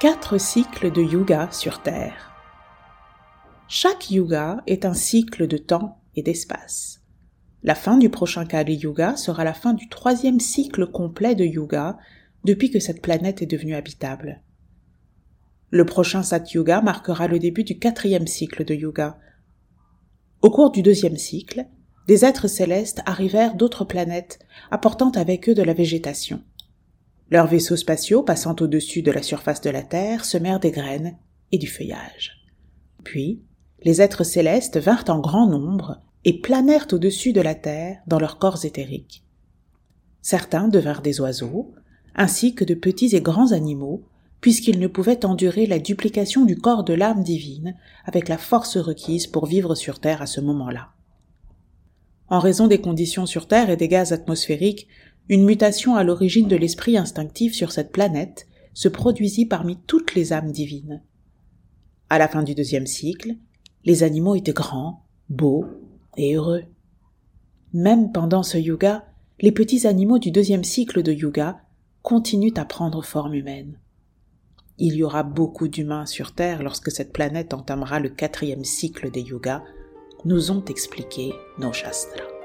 Quatre cycles de yuga sur Terre. Chaque yuga est un cycle de temps et d'espace. La fin du prochain Kali Yuga sera la fin du troisième cycle complet de yuga depuis que cette planète est devenue habitable. Le prochain Satyuga marquera le début du quatrième cycle de yuga. Au cours du deuxième cycle, des êtres célestes arrivèrent d'autres planètes, apportant avec eux de la végétation. Leurs vaisseaux spatiaux passant au-dessus de la surface de la Terre semèrent des graines et du feuillage. Puis, les êtres célestes vinrent en grand nombre et planèrent au-dessus de la Terre dans leurs corps éthériques. Certains devinrent des oiseaux, ainsi que de petits et grands animaux, puisqu'ils ne pouvaient endurer la duplication du corps de l'âme divine avec la force requise pour vivre sur Terre à ce moment-là. En raison des conditions sur Terre et des gaz atmosphériques, une mutation à l'origine de l'esprit instinctif sur cette planète se produisit parmi toutes les âmes divines. À la fin du deuxième cycle, les animaux étaient grands, beaux et heureux. Même pendant ce yoga, les petits animaux du deuxième cycle de yoga continuent à prendre forme humaine. Il y aura beaucoup d'humains sur Terre lorsque cette planète entamera le quatrième cycle des yogas, nous ont expliqué nos shastras.